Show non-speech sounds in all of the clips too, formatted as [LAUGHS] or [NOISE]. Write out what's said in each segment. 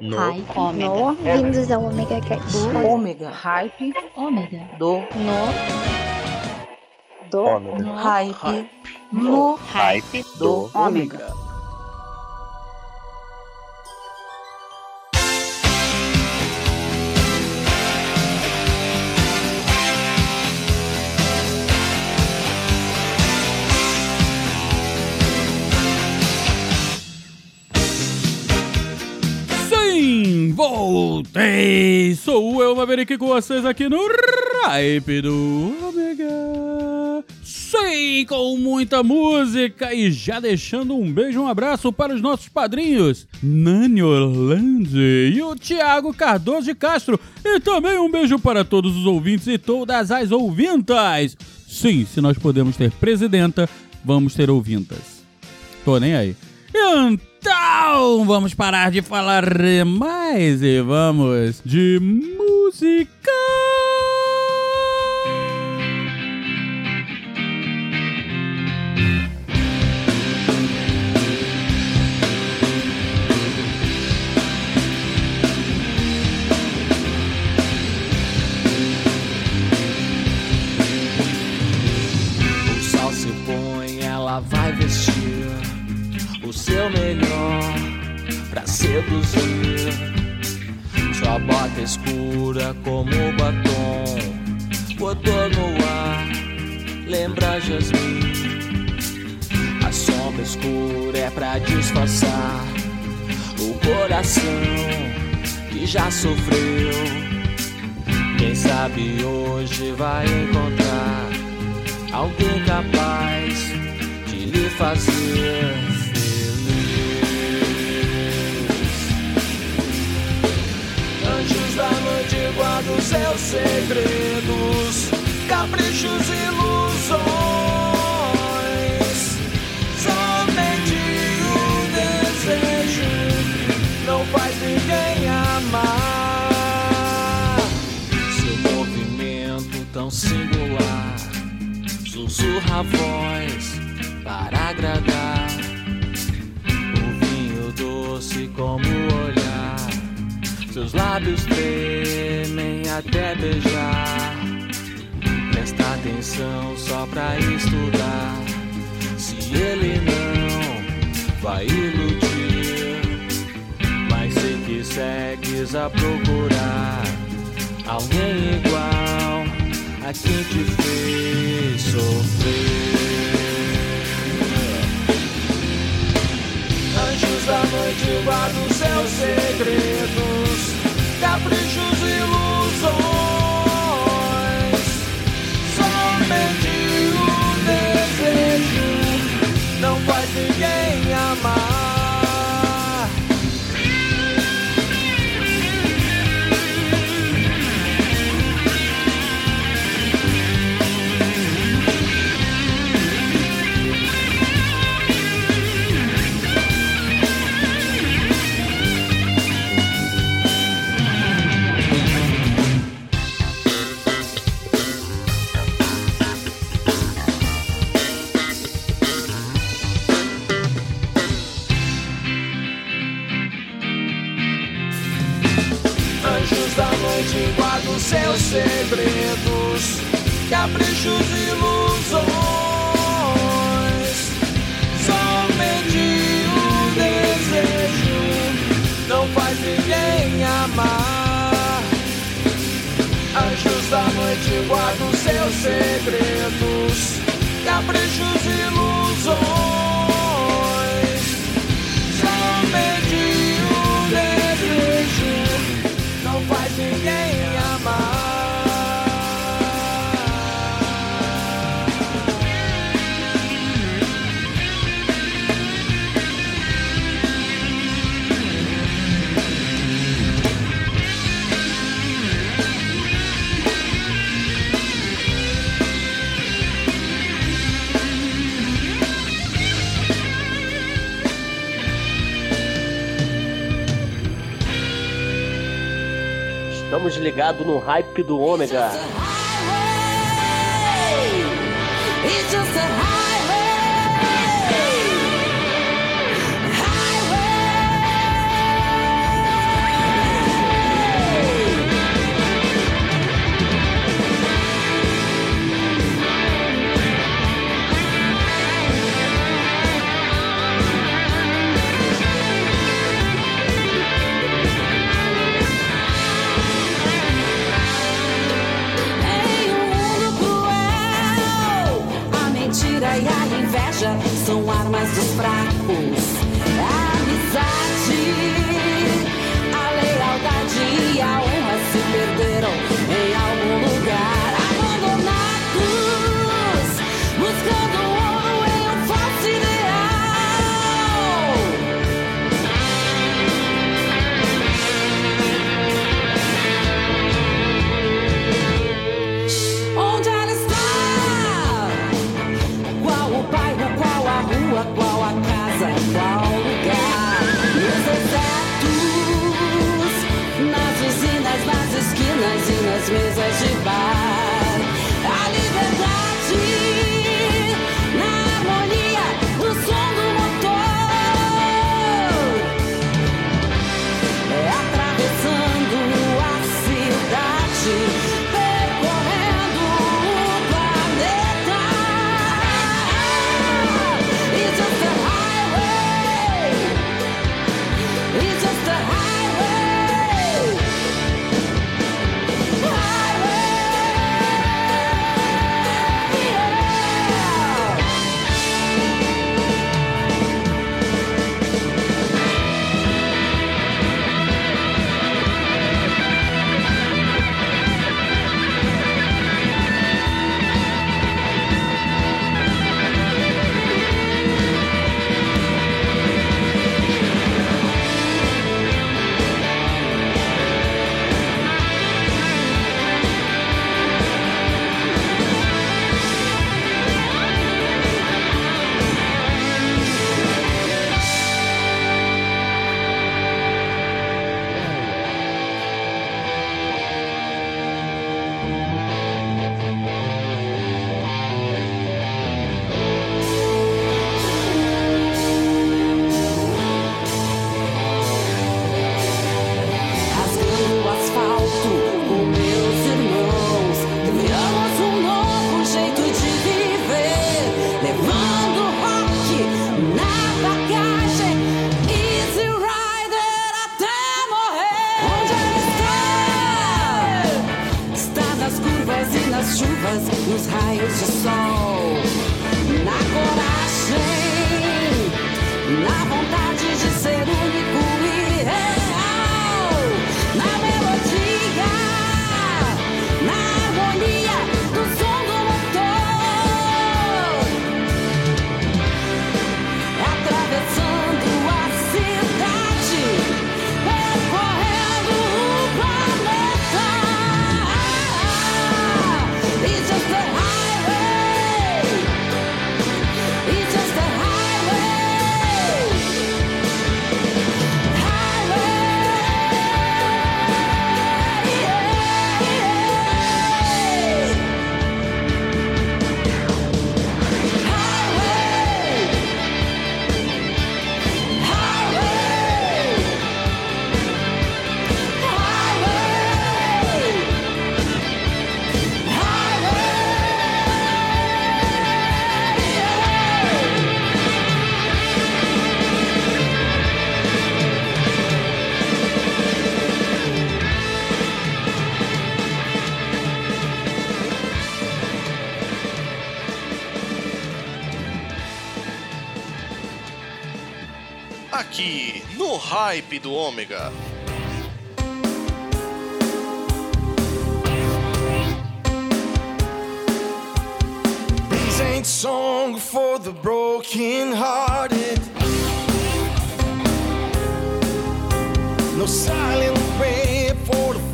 No. Hype. Ômega. No, vindos ao Omega Cast. Ômega. Hype. Ômega. Do. No. Do. Ômega. Hype. No. Hype Do. Ômega. Voltei! Sou eu, Maverick, com vocês aqui no Hype do Omega. Sim, com muita música e já deixando um beijo, um abraço para os nossos padrinhos, Nani Orlando e o Thiago Cardoso de Castro. E também um beijo para todos os ouvintes e todas as ouvintas. Sim, se nós podemos ter presidenta, vamos ter ouvintas. Tô nem aí. Então, vamos parar de falar mais e vamos de música. O sol se põe, ela vai vestir o seu melhor seduzir. Sua bota escura como batom, botou no ar, lembra Jasmine. A sombra escura é pra disfarçar o coração que já sofreu. Quem sabe hoje vai encontrar alguém capaz de lhe fazer seus segredos, caprichos e ilusões. Somente o desejo não faz ninguém amar. Seu movimento tão singular sussurra a voz para agradar. O vinho doce como o olhar, seus lábios tremem até beijar. Presta atenção só pra estudar. Se ele não vai iludir, mas sei que segues a procurar alguém igual a quem te fez sofrer. Da noite guardam seus segredos, caprichos e ilusões. Somente o desejo não faz ninguém amar. Anjos da noite guardam seus segredos, caprichos e ilusões. Somente o desejo não faz ninguém amar. Anjos da noite guardam seus segredos, caprichos e ilusões. Estamos ligados no hype do ômega. inveja são armas dos fracos. A amizade, a lealdade e a honra se perderam em algum lugar. Abandonados, buscando song for the broken hearted. No silent prayer for the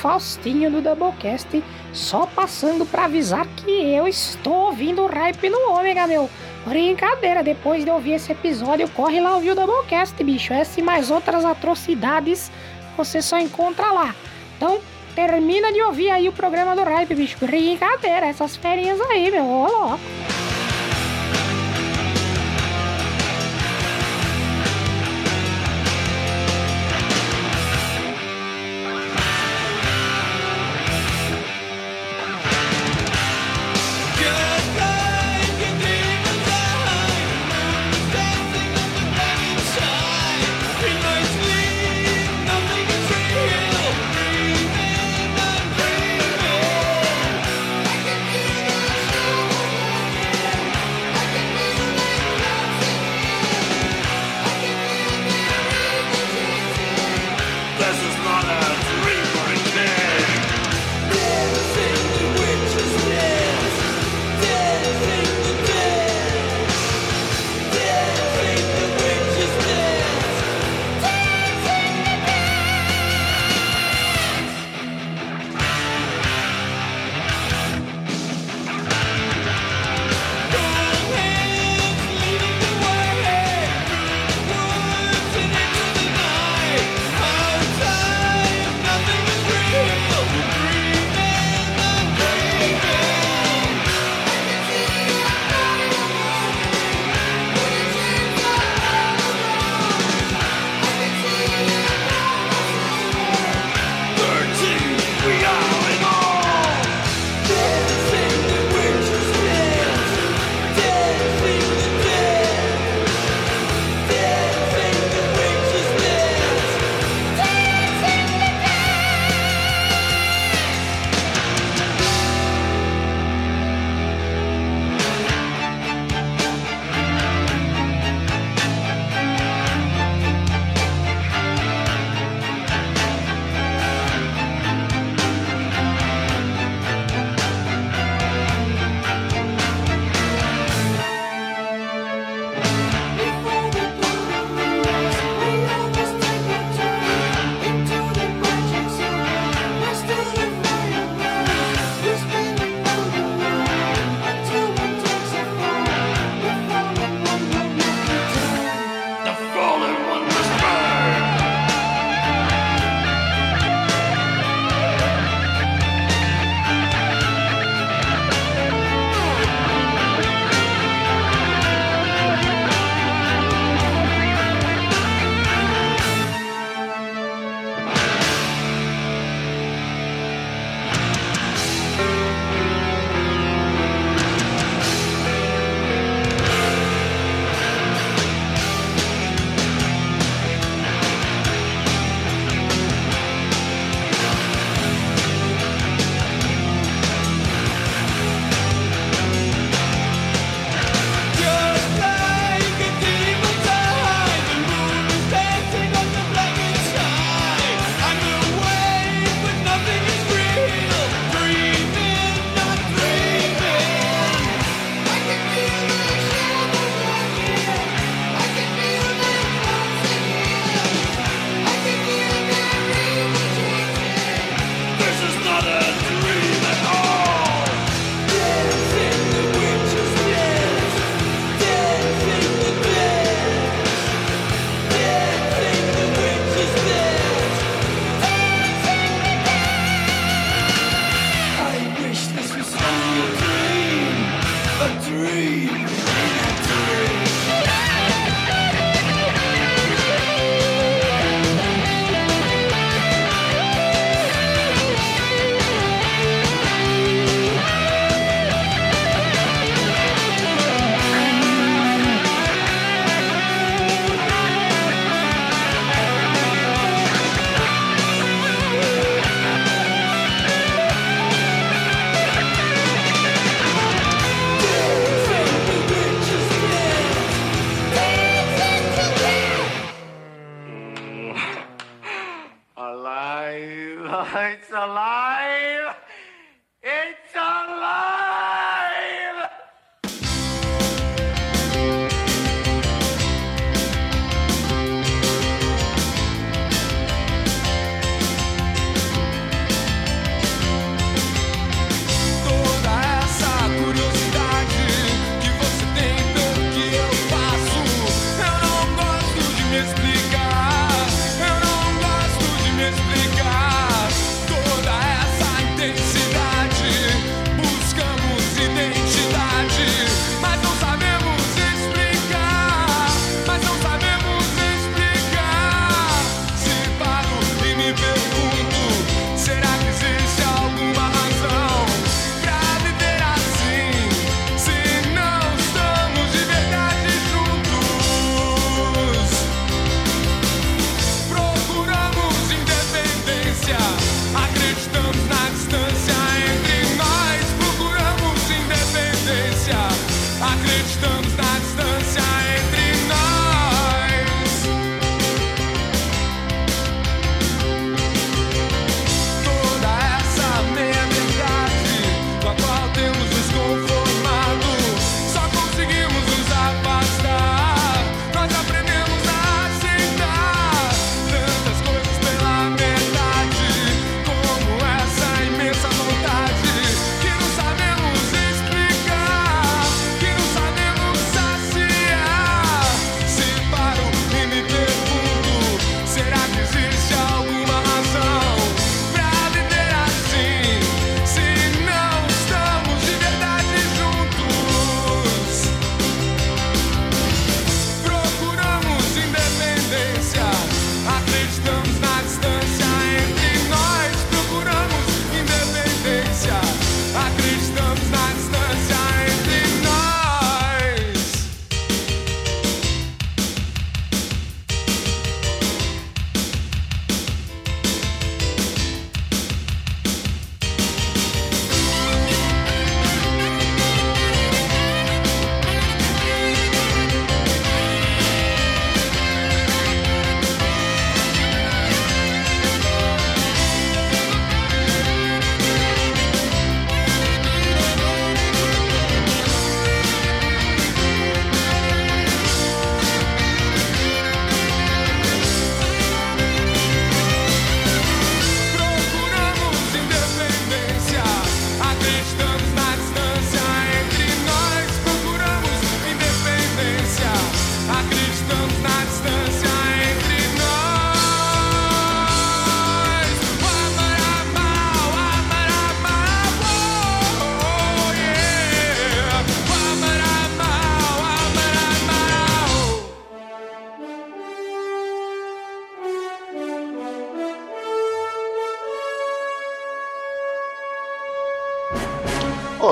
Faustinho do Doublecast, só passando pra avisar que eu estou ouvindo o Hype no Ômega, meu. Brincadeira, depois de ouvir esse episódio, corre lá ouvir o Doublecast, bicho. Essa e mais outras atrocidades você só encontra lá. Então, termina de ouvir aí o programa do Hype, bicho. Brincadeira, essas ferinhas aí, meu. Ô, louco.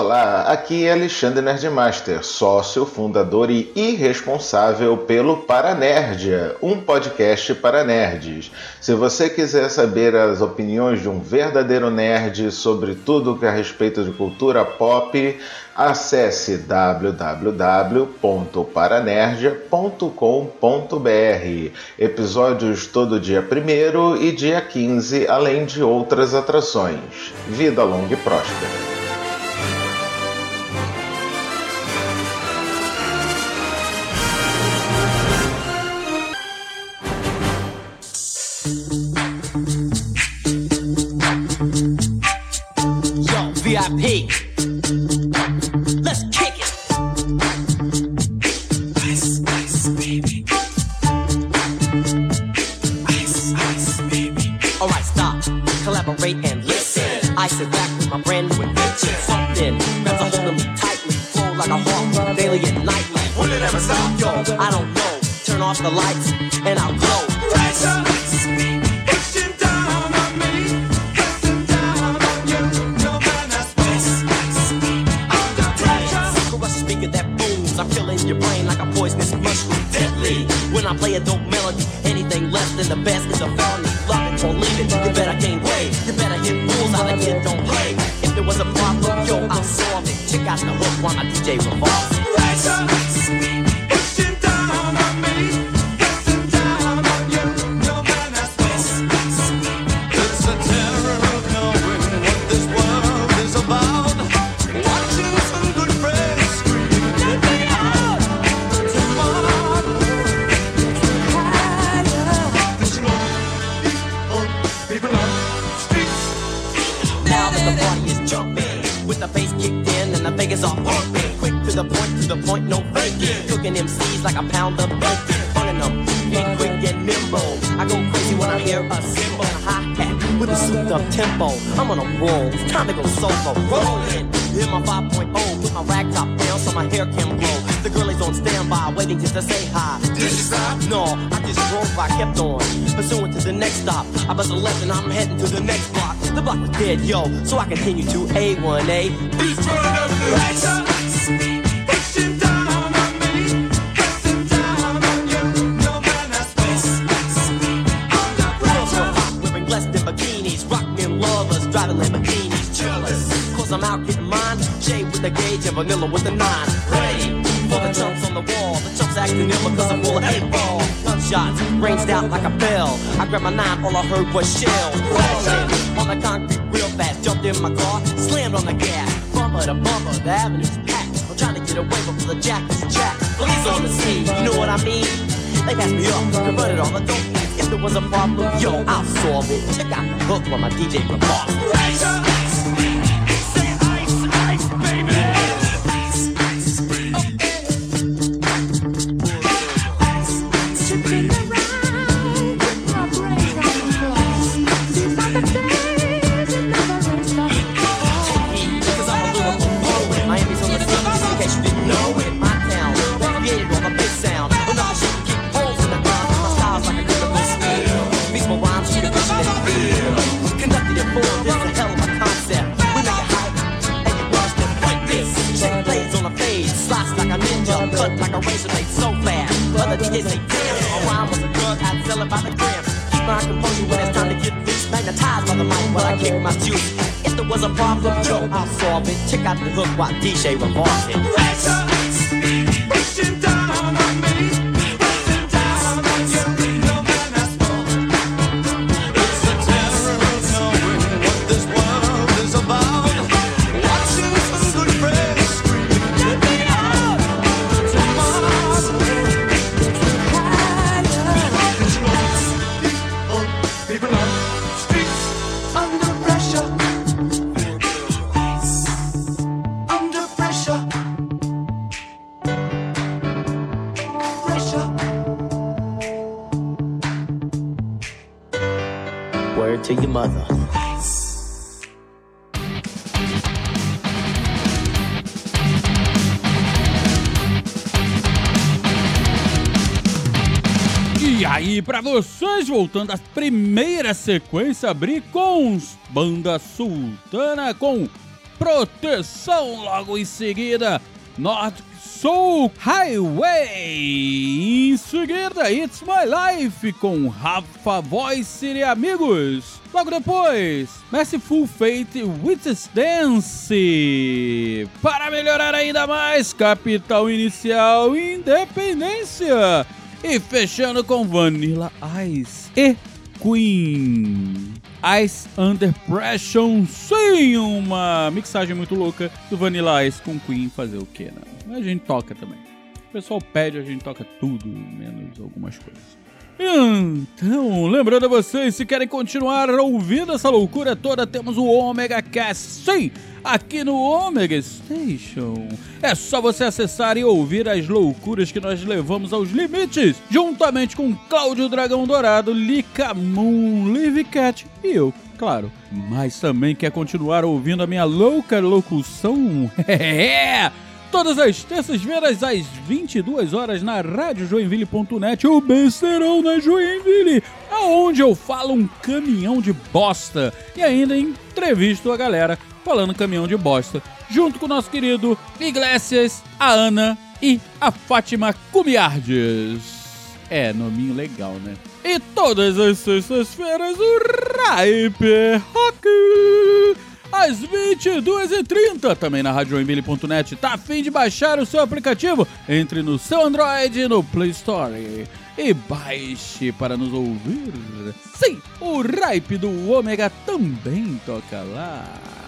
Olá, aqui é Alexandre Nerdmaster, sócio, fundador e irresponsável pelo Paranerdia, um podcast para nerds. Se você quiser saber as opiniões de um verdadeiro nerd sobre tudo que é a respeito de cultura pop, acesse www.paranerdia.com.br. Episódios todo dia 1 e dia 15, além de outras atrações. Vida longa e próspera. was a problem, yo, I solved it. Check out the hook while my DJ revolves. yo, so I continue to A1A. Beats run up the lights. I'm out getting mine. Shade with the gauge and vanilla with the nine. Ready for the chunks on the wall. The chunks acting ill because I'm full of eight ball. Gunshots ranged out like a bell. I grabbed my nine, all I heard was shells. Falling on the concrete jumped in my car, slammed on the gas. Bummer to bummer, the avenue's packed. I'm trying to get away before the jack is jacked. Police on the scene, you know what I mean? They passed me up, converted all the dope. If there was a problem, yo, I'll solve it. Check out the hook while my DJ performs. para vocês, voltando à primeira sequência, abrir com Banda Sultana com Proteção, logo em seguida, North Soul Highway, em seguida, It's My Life com Rafa Voice e Amigos, logo depois, Merciful Fate with Dance, para melhorar ainda mais, Capital Inicial Independência. E fechando com Vanilla Ice e Queen. Ice Under Pressure, sim, uma mixagem muito louca do Vanilla Ice com Queen fazer o que, né? A gente toca também. O pessoal pede, a gente toca tudo, menos algumas coisas. Então, lembrando a vocês, se querem continuar ouvindo essa loucura toda, temos o Omega Cast, sim, aqui no Omega Station. É só você acessar e ouvir as loucuras que nós levamos aos limites, juntamente com Cláudio Dragão Dourado, Lika Moon, Live Cat e eu, claro. Mas também quer continuar ouvindo a minha louca locução? [LAUGHS] Todas as terças-feiras, às 22 horas, na radiojoinville.net, o Besterão na Joinville, aonde eu falo um caminhão de bosta e ainda entrevisto a galera falando caminhão de bosta, junto com o nosso querido Iglesias, a Ana e a Fátima Cumiardes. É, nominho legal, né? E todas as sextas-feiras, o Raiper Rock! Às 22h30, também na radiojoinville.net. Tá afim de baixar o seu aplicativo? Entre no seu Android e no Play Store e baixe para nos ouvir. Sim, o Ripe do Ômega também toca lá.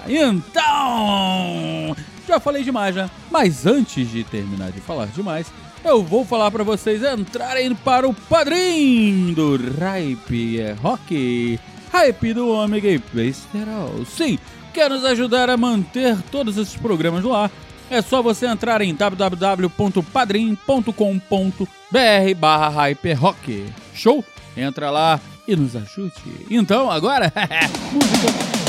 Então, já falei demais, né? Mas antes de terminar de falar demais, eu vou falar para vocês entrarem para o padrinho do Ripe é Rock. Hype do Ômega e Besterol. Sim, Quer nos ajudar a manter todos esses programas no ar? É só você entrar em www.padrim.com.br barra hyperrock. Show? Entra lá e nos ajude. Então, agora, [LAUGHS] música...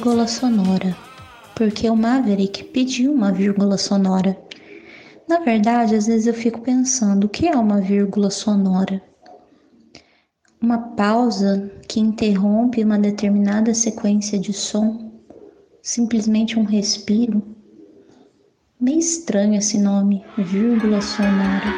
vírgula sonora, porque o Maverick pediu uma vírgula sonora. Na verdade, às vezes eu fico pensando, o que é uma vírgula sonora? Uma pausa que interrompe uma determinada sequência de som, simplesmente um respiro. Meio estranho esse nome, vírgula sonora.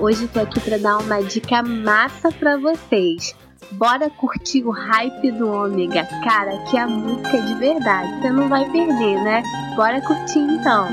Hoje tô aqui pra dar uma dica massa pra vocês. Bora curtir o hype do Ômega. Cara, que a música é de verdade. Você não vai perder, né? Bora curtir então.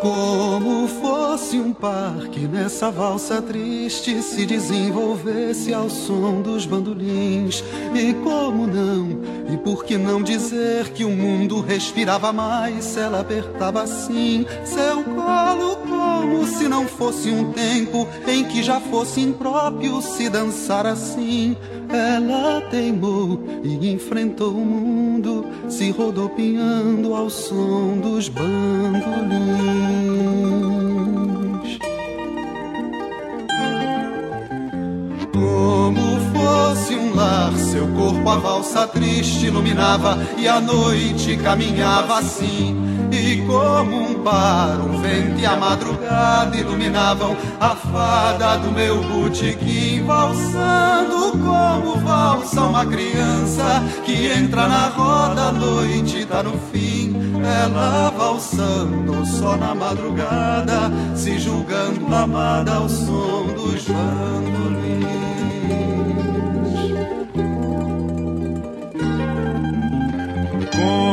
Como fosse um parque nessa valsa triste se desenvolvesse ao som dos bandolins. E como não? Por que não dizer que o mundo respirava mais se ela apertava assim seu colo como se não fosse um tempo em que já fosse impróprio se dançar assim. Ela teimou e enfrentou o mundo, se rodopiando ao som dos bandolins. Como fosse um lar, seu corpo a valsa triste iluminava e a noite caminhava assim. E como um par, o vento e a madrugada iluminavam a fada do meu botequim, valsando como valsa uma criança que entra na roda, a noite tá no fim. Ela valsando só na madrugada, se julgando amada ao som dos bandolins.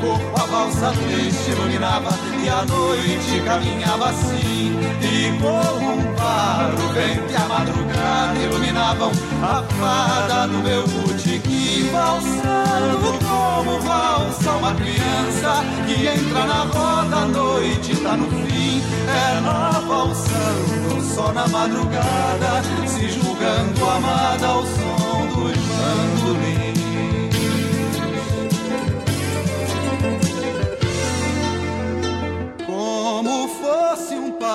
Corpo a valsa triste iluminava e a noite caminhava assim. E como um o vento e a madrugada iluminavam a fada do meu botequim, valsando como valsa uma criança que entra na roda, a noite tá no fim. Ela valsando só na madrugada, se julgando amada ao som dos bandolins.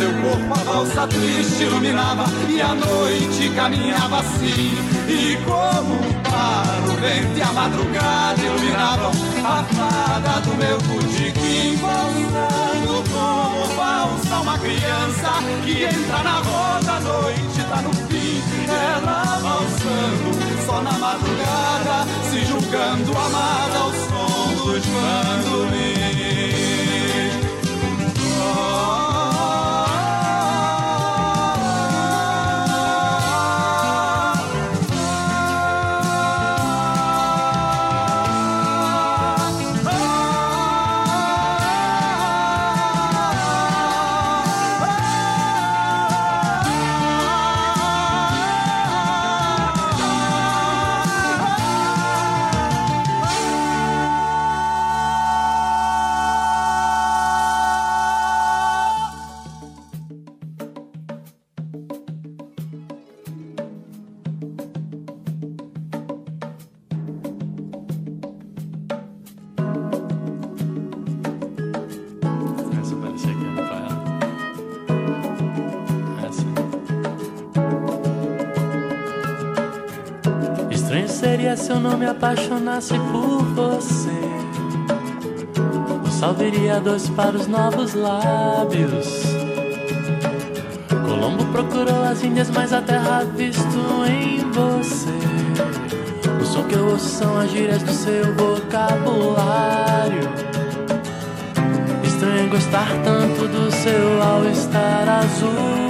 Seu corpo a valsa triste iluminava e a noite caminhava assim. E como um par, o vento e a madrugada iluminavam a fada do meu botequim, valsando como valsa uma criança que entra na roda, a noite tá no fim. Ela valsando só na madrugada, se julgando amada ao som dos bandolins. Não me apaixonasse por você. O sal viria dois para os novos lábios. Colombo procurou as Índias, mas a terra visto em você. O som que eu ouço são as gírias do seu vocabulário. Estranho gostar tanto do seu all-star azul.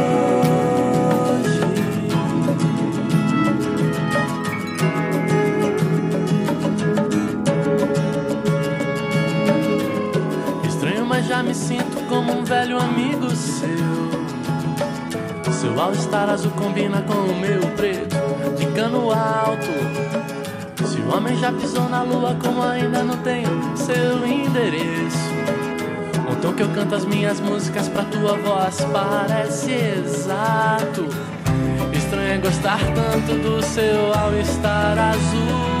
Me sinto como um velho amigo seu. Seu all-star azul combina com o meu preto de cano alto. Se o homem já pisou na lua, como ainda não tenho seu endereço. O tom que eu canto as minhas músicas pra tua voz parece exato. Estranho é gostar tanto do seu all-star azul.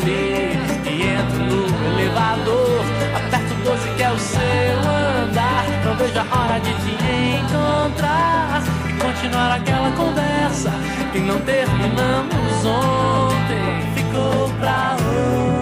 e entro no elevador. Aperto 12 que é o seu andar. Não vejo a hora de te encontrar continuar aquela conversa que não terminamos ontem. Ficou pra hoje.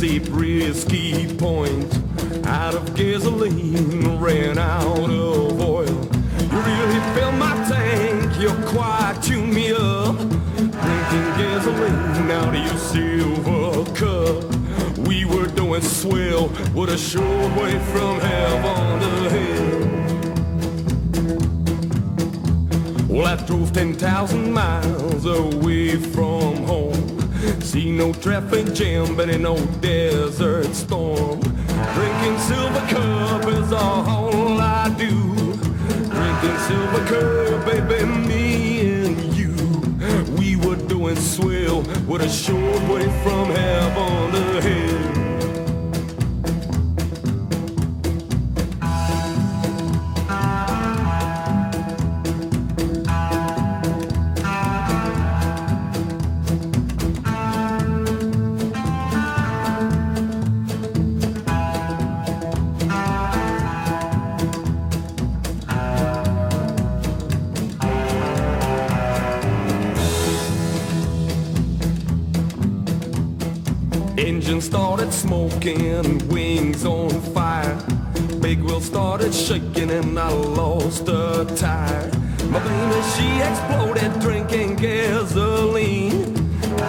Desert at Zabriskie Point. Out of gasoline, ran out of oil. You really filled my tank, you quite tuned me up. Drinking gasoline out of your silver cup. We were doing swell with a short way from heaven to hell. Well, I drove 10,000 miles away from home. See no traffic jam, but in no desert storm. Drinking silver cup is all I do. Drinking silver cup, baby, me and you. We were doing swell with a short way from heaven to hell. Smoking, wings on fire. Big wheel started shaking and I lost a tire. My baby, she exploded drinking gasoline.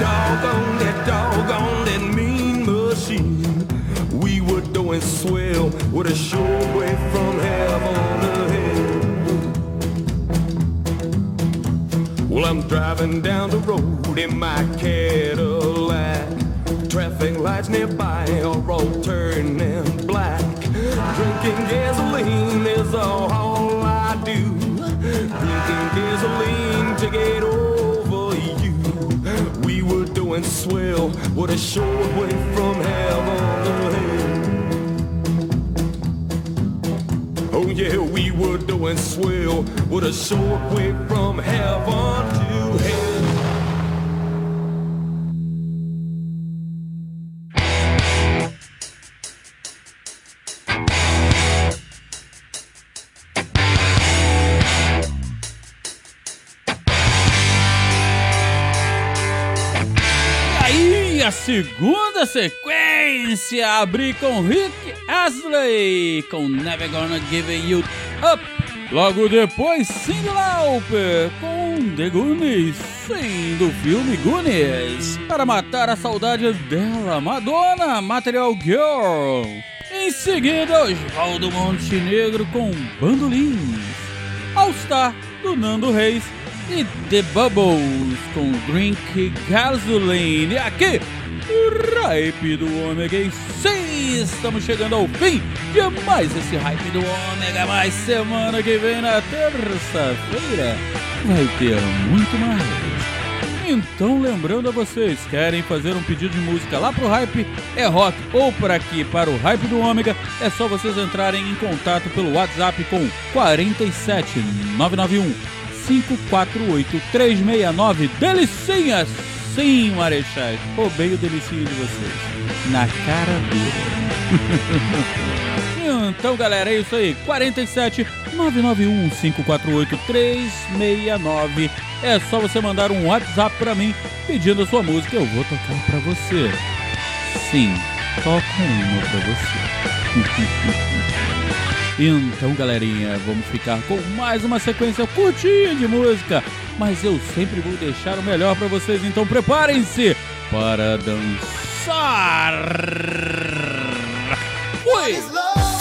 Doggone that, doggone that mean machine. We were doing swell with a short way from heaven to hell. Well, I'm driving down the road in my Cadillac cars nearby are all turning black. Drinking gasoline is all I do. Drinking gasoline to get over you. We were doing swell, what a short way from heaven. Oh yeah, we were doing swell, what a short way from heaven. A segunda sequência abri com Rick Astley com Never Gonna Give You Up. Logo depois, Cyndi Lauper com The Goonies, sim, do filme Goonies. Para matar a saudade dela, Madonna, Material Girl. Em seguida, Osvaldo Montenegro com Bandolins. All Star, do Nando Reis. E The Bubbles com Drink Gasoline. Aqui, o Hype do Ômega. E sim, estamos chegando ao fim de mais esse Hype do Ômega. Mais semana que vem, na terça-feira, vai ter muito mais. Então, lembrando a vocês, querem fazer um pedido de música lá pro Hype, é rock ou por aqui para o Hype do Ômega, é só vocês entrarem em contato pelo WhatsApp com 47 991 548 369 Delicinha! Sim, Marechais, roubei o delicinho de vocês. Na cara dura. [LAUGHS] então, galera, é isso aí. 47 991 548 369 É só você mandar um WhatsApp pra mim pedindo a sua música. Eu vou tocar pra você. Sim, toco uma pra você. [LAUGHS] Então, galerinha, vamos ficar com mais uma sequência curtinha de música, mas eu sempre vou deixar o melhor pra vocês, então preparem-se para dançar. Fui!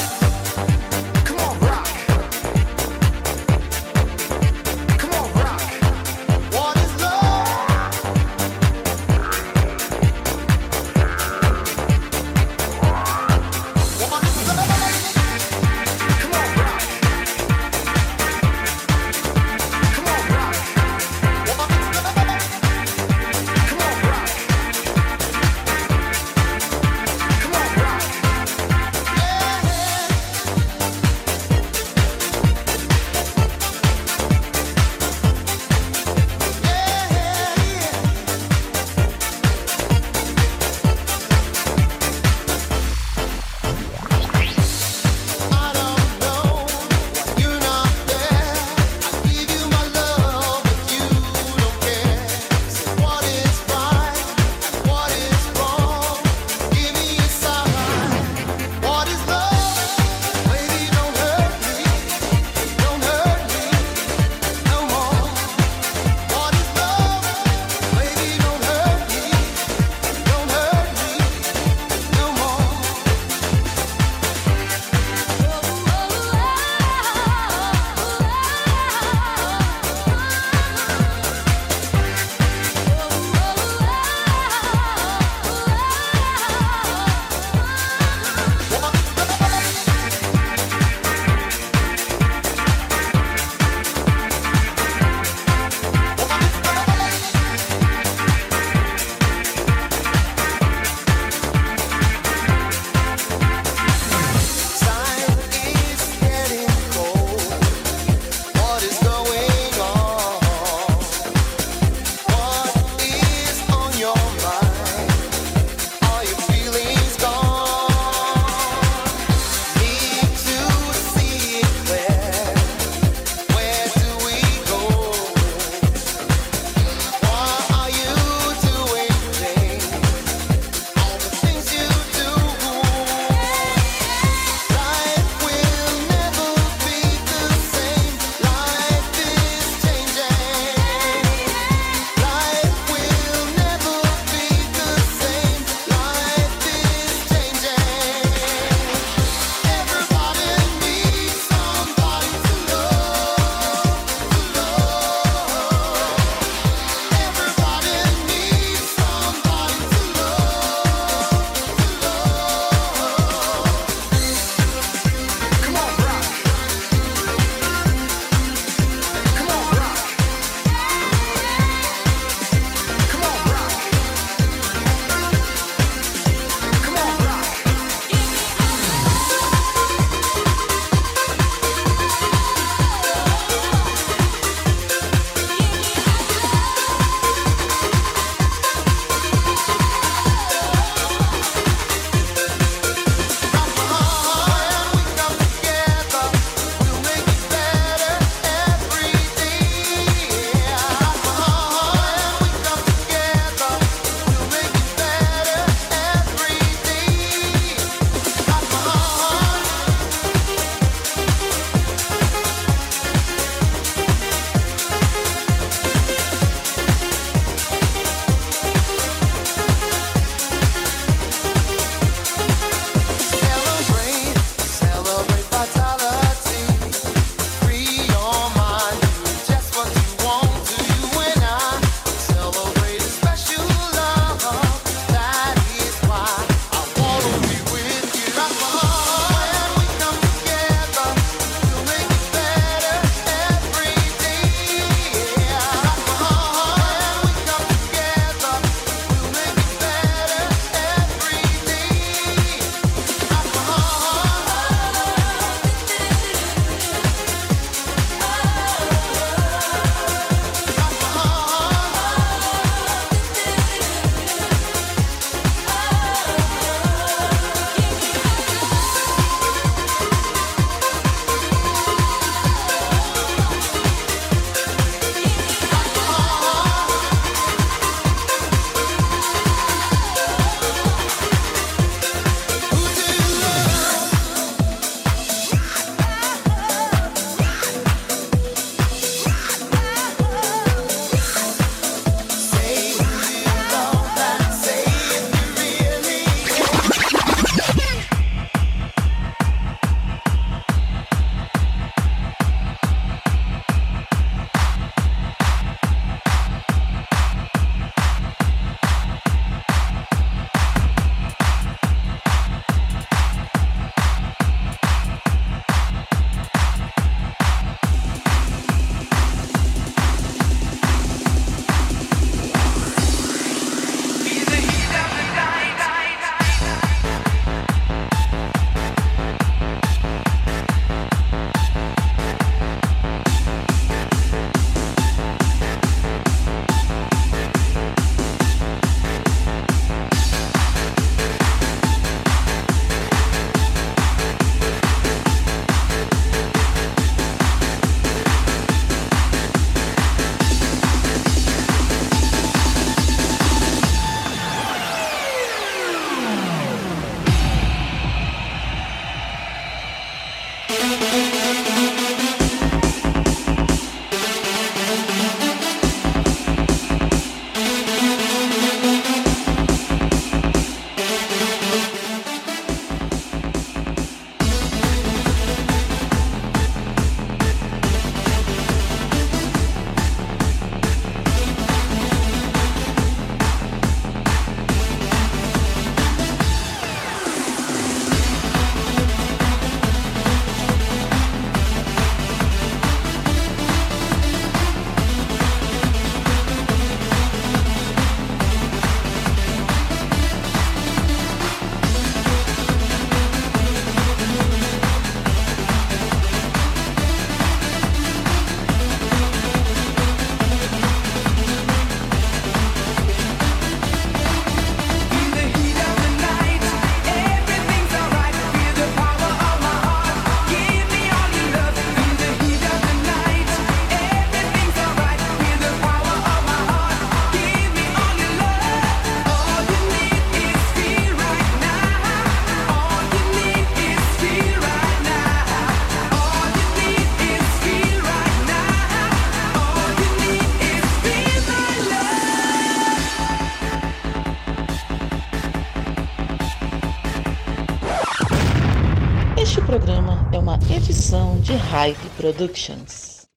Productions.